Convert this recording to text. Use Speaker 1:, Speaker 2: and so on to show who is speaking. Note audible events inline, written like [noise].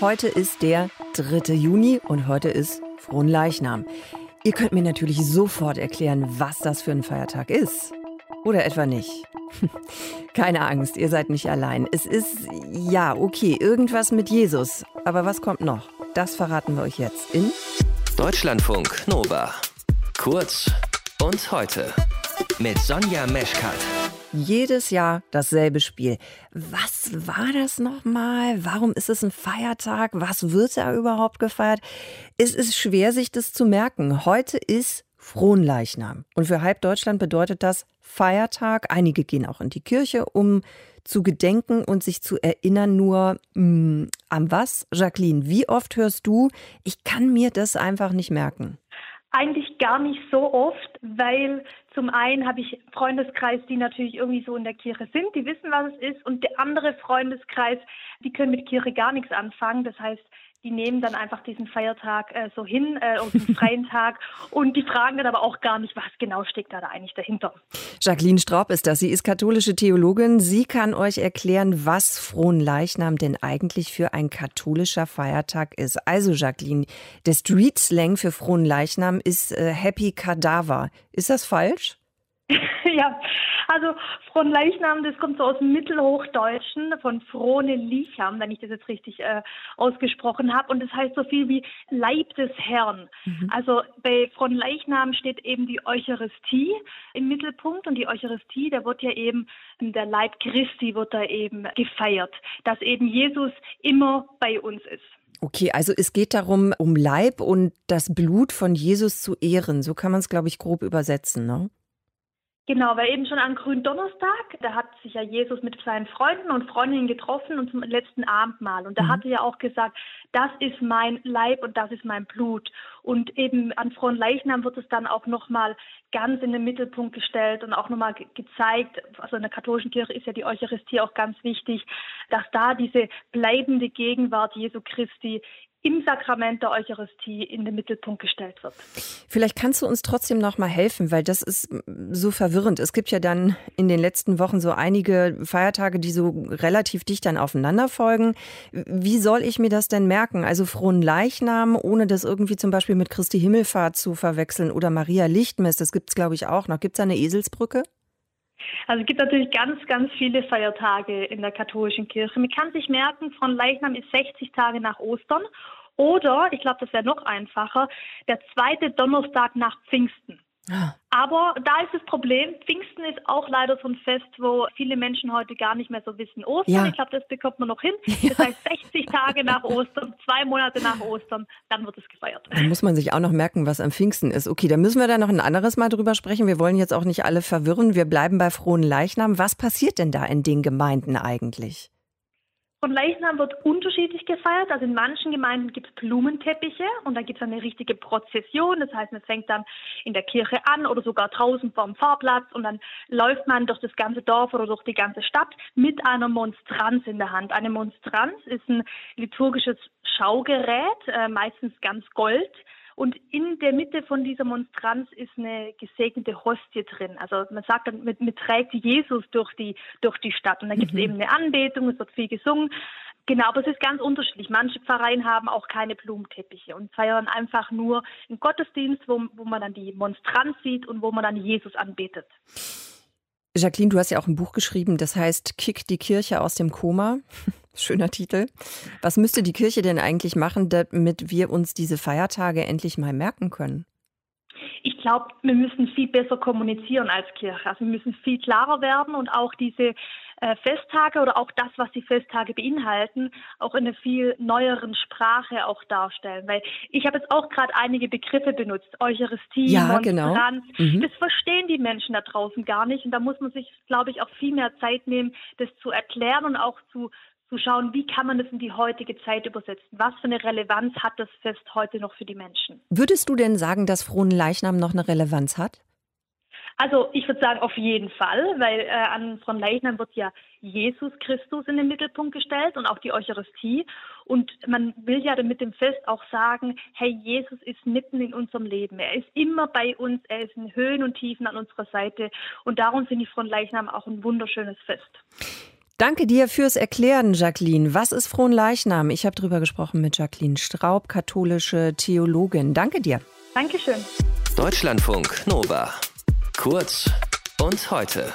Speaker 1: Heute ist der 3. Juni und heute ist Fronleichnam. Ihr könnt mir natürlich sofort erklären, was das für ein Feiertag ist. Oder etwa nicht. [laughs] Keine Angst, ihr seid nicht allein. Es ist, ja, okay, irgendwas mit Jesus. Aber was kommt noch? Das verraten wir euch jetzt in
Speaker 2: Deutschlandfunk Nova. Kurz und heute mit Sonja Meschkat.
Speaker 1: Jedes Jahr dasselbe Spiel. Was war das nochmal? Warum ist es ein Feiertag? Was wird da überhaupt gefeiert? Es ist schwer, sich das zu merken. Heute ist Fronleichnam. Und für halb Deutschland bedeutet das Feiertag. Einige gehen auch in die Kirche, um zu gedenken und sich zu erinnern. Nur mh, hm, an was? Jacqueline, wie oft hörst du, ich kann mir das einfach nicht merken?
Speaker 3: Eigentlich gar nicht so oft, weil zum einen habe ich Freundeskreis, die natürlich irgendwie so in der Kirche sind, die wissen, was es ist, und der andere Freundeskreis, die können mit Kirche gar nichts anfangen. Das heißt, die nehmen dann einfach diesen Feiertag äh, so hin, äh, und den freien [laughs] Tag, und die fragen dann aber auch gar nicht, was genau steckt da, da eigentlich dahinter.
Speaker 1: Jacqueline Straub ist das. Sie ist katholische Theologin. Sie kann euch erklären, was Fronleichnam denn eigentlich für ein katholischer Feiertag ist. Also, Jacqueline, der Street-Slang für Fronleichnam ist äh, Happy Ist das falsch? [laughs]
Speaker 3: ja, also Fronleichnam, das kommt so aus dem Mittelhochdeutschen von Frone Licham, wenn ich das jetzt richtig äh, ausgesprochen habe. Und das heißt so viel wie Leib des Herrn. Mhm. Also bei Fronleichnam steht eben die Eucharistie im Mittelpunkt und die Eucharistie, da wird ja eben der Leib Christi wird da eben gefeiert, dass eben Jesus immer bei uns ist.
Speaker 1: Okay, also es geht darum, um Leib und das Blut von Jesus zu ehren. So kann man es, glaube ich, grob übersetzen, ne?
Speaker 3: Genau, weil eben schon an Gründonnerstag, da hat sich ja Jesus mit seinen Freunden und Freundinnen getroffen und zum letzten Abendmahl. Und da mhm. hatte er auch gesagt, das ist mein Leib und das ist mein Blut. Und eben an Fronleichnam wird es dann auch nochmal ganz in den Mittelpunkt gestellt und auch nochmal gezeigt, also in der katholischen Kirche ist ja die Eucharistie auch ganz wichtig, dass da diese bleibende Gegenwart Jesu Christi im Sakrament der Eucharistie in den Mittelpunkt gestellt wird.
Speaker 1: Vielleicht kannst du uns trotzdem noch mal helfen, weil das ist so verwirrend. Es gibt ja dann in den letzten Wochen so einige Feiertage, die so relativ dicht dann aufeinander folgen. Wie soll ich mir das denn merken? Also frohen Leichnam, ohne das irgendwie zum Beispiel mit Christi Himmelfahrt zu verwechseln oder Maria Lichtmess, das gibt es glaube ich auch noch. Gibt es da eine Eselsbrücke?
Speaker 3: Also es gibt natürlich ganz, ganz viele Feiertage in der katholischen Kirche. Man kann sich merken, von Leichnam ist 60 Tage nach Ostern oder, ich glaube, das wäre noch einfacher, der zweite Donnerstag nach Pfingsten. Aber da ist das Problem, Pfingsten ist auch leider so ein Fest, wo viele Menschen heute gar nicht mehr so wissen. Ostern, ja. ich glaube, das bekommt man noch hin. [laughs] Das heißt 60 Tage nach Ostern, zwei Monate nach Ostern, dann wird es gefeiert.
Speaker 1: Dann muss man sich auch noch merken, was am Pfingsten ist. Okay, da müssen wir da noch ein anderes Mal drüber sprechen. Wir wollen jetzt auch nicht alle verwirren. Wir bleiben bei frohen Leichnam. Was passiert denn da in den Gemeinden eigentlich?
Speaker 3: Von Leichnam wird unterschiedlich gefeiert. Also in manchen Gemeinden gibt es Blumenteppiche und da gibt es eine richtige Prozession. Das heißt, man fängt dann in der Kirche an oder sogar draußen vorm Fahrplatz und dann läuft man durch das ganze Dorf oder durch die ganze Stadt mit einer Monstranz in der Hand. Eine Monstranz ist ein liturgisches Schaugerät, äh, meistens ganz gold und in der Mitte von dieser Monstranz ist eine gesegnete Hostie drin. Also man sagt dann, man, man trägt Jesus durch die, durch die Stadt. Und da gibt es mhm. eben eine Anbetung, es wird viel gesungen. Genau, aber es ist ganz unterschiedlich. Manche Pfarreien haben auch keine Blumenteppiche und feiern einfach nur einen Gottesdienst, wo, wo man dann die Monstranz sieht und wo man dann Jesus anbetet.
Speaker 1: Jacqueline, du hast ja auch ein Buch geschrieben, das heißt Kick die Kirche aus dem Koma. Schöner Titel. Was müsste die Kirche denn eigentlich machen, damit wir uns diese Feiertage endlich mal merken können?
Speaker 3: Ich glaube, wir müssen viel besser kommunizieren als Kirche. Also wir müssen viel klarer werden und auch diese äh, Festtage oder auch das, was die Festtage beinhalten, auch in einer viel neueren Sprache auch darstellen. Weil ich habe jetzt auch gerade einige Begriffe benutzt, Eucharistie,
Speaker 1: ja, genau.
Speaker 3: Mhm. Das verstehen die Menschen da draußen gar nicht. Und da muss man sich, glaube ich, auch viel mehr Zeit nehmen, das zu erklären und auch zu zu schauen, wie kann man das in die heutige Zeit übersetzen? Was für eine Relevanz hat das Fest heute noch für die Menschen?
Speaker 1: Würdest du denn sagen, dass Frohen Leichnam noch eine Relevanz hat?
Speaker 3: Also ich würde sagen auf jeden Fall, weil äh, an von Leichnam wird ja Jesus Christus in den Mittelpunkt gestellt und auch die Eucharistie. Und man will ja mit dem Fest auch sagen, hey, Jesus ist mitten in unserem Leben. Er ist immer bei uns, er ist in Höhen und Tiefen an unserer Seite. Und darum finde ich von Leichnam auch ein wunderschönes Fest.
Speaker 1: Danke dir fürs Erklären, Jacqueline. Was ist Fronleichnam? Ich habe darüber gesprochen mit Jacqueline Straub, katholische Theologin. Danke dir.
Speaker 3: Dankeschön.
Speaker 2: Deutschlandfunk Nova. Kurz und heute.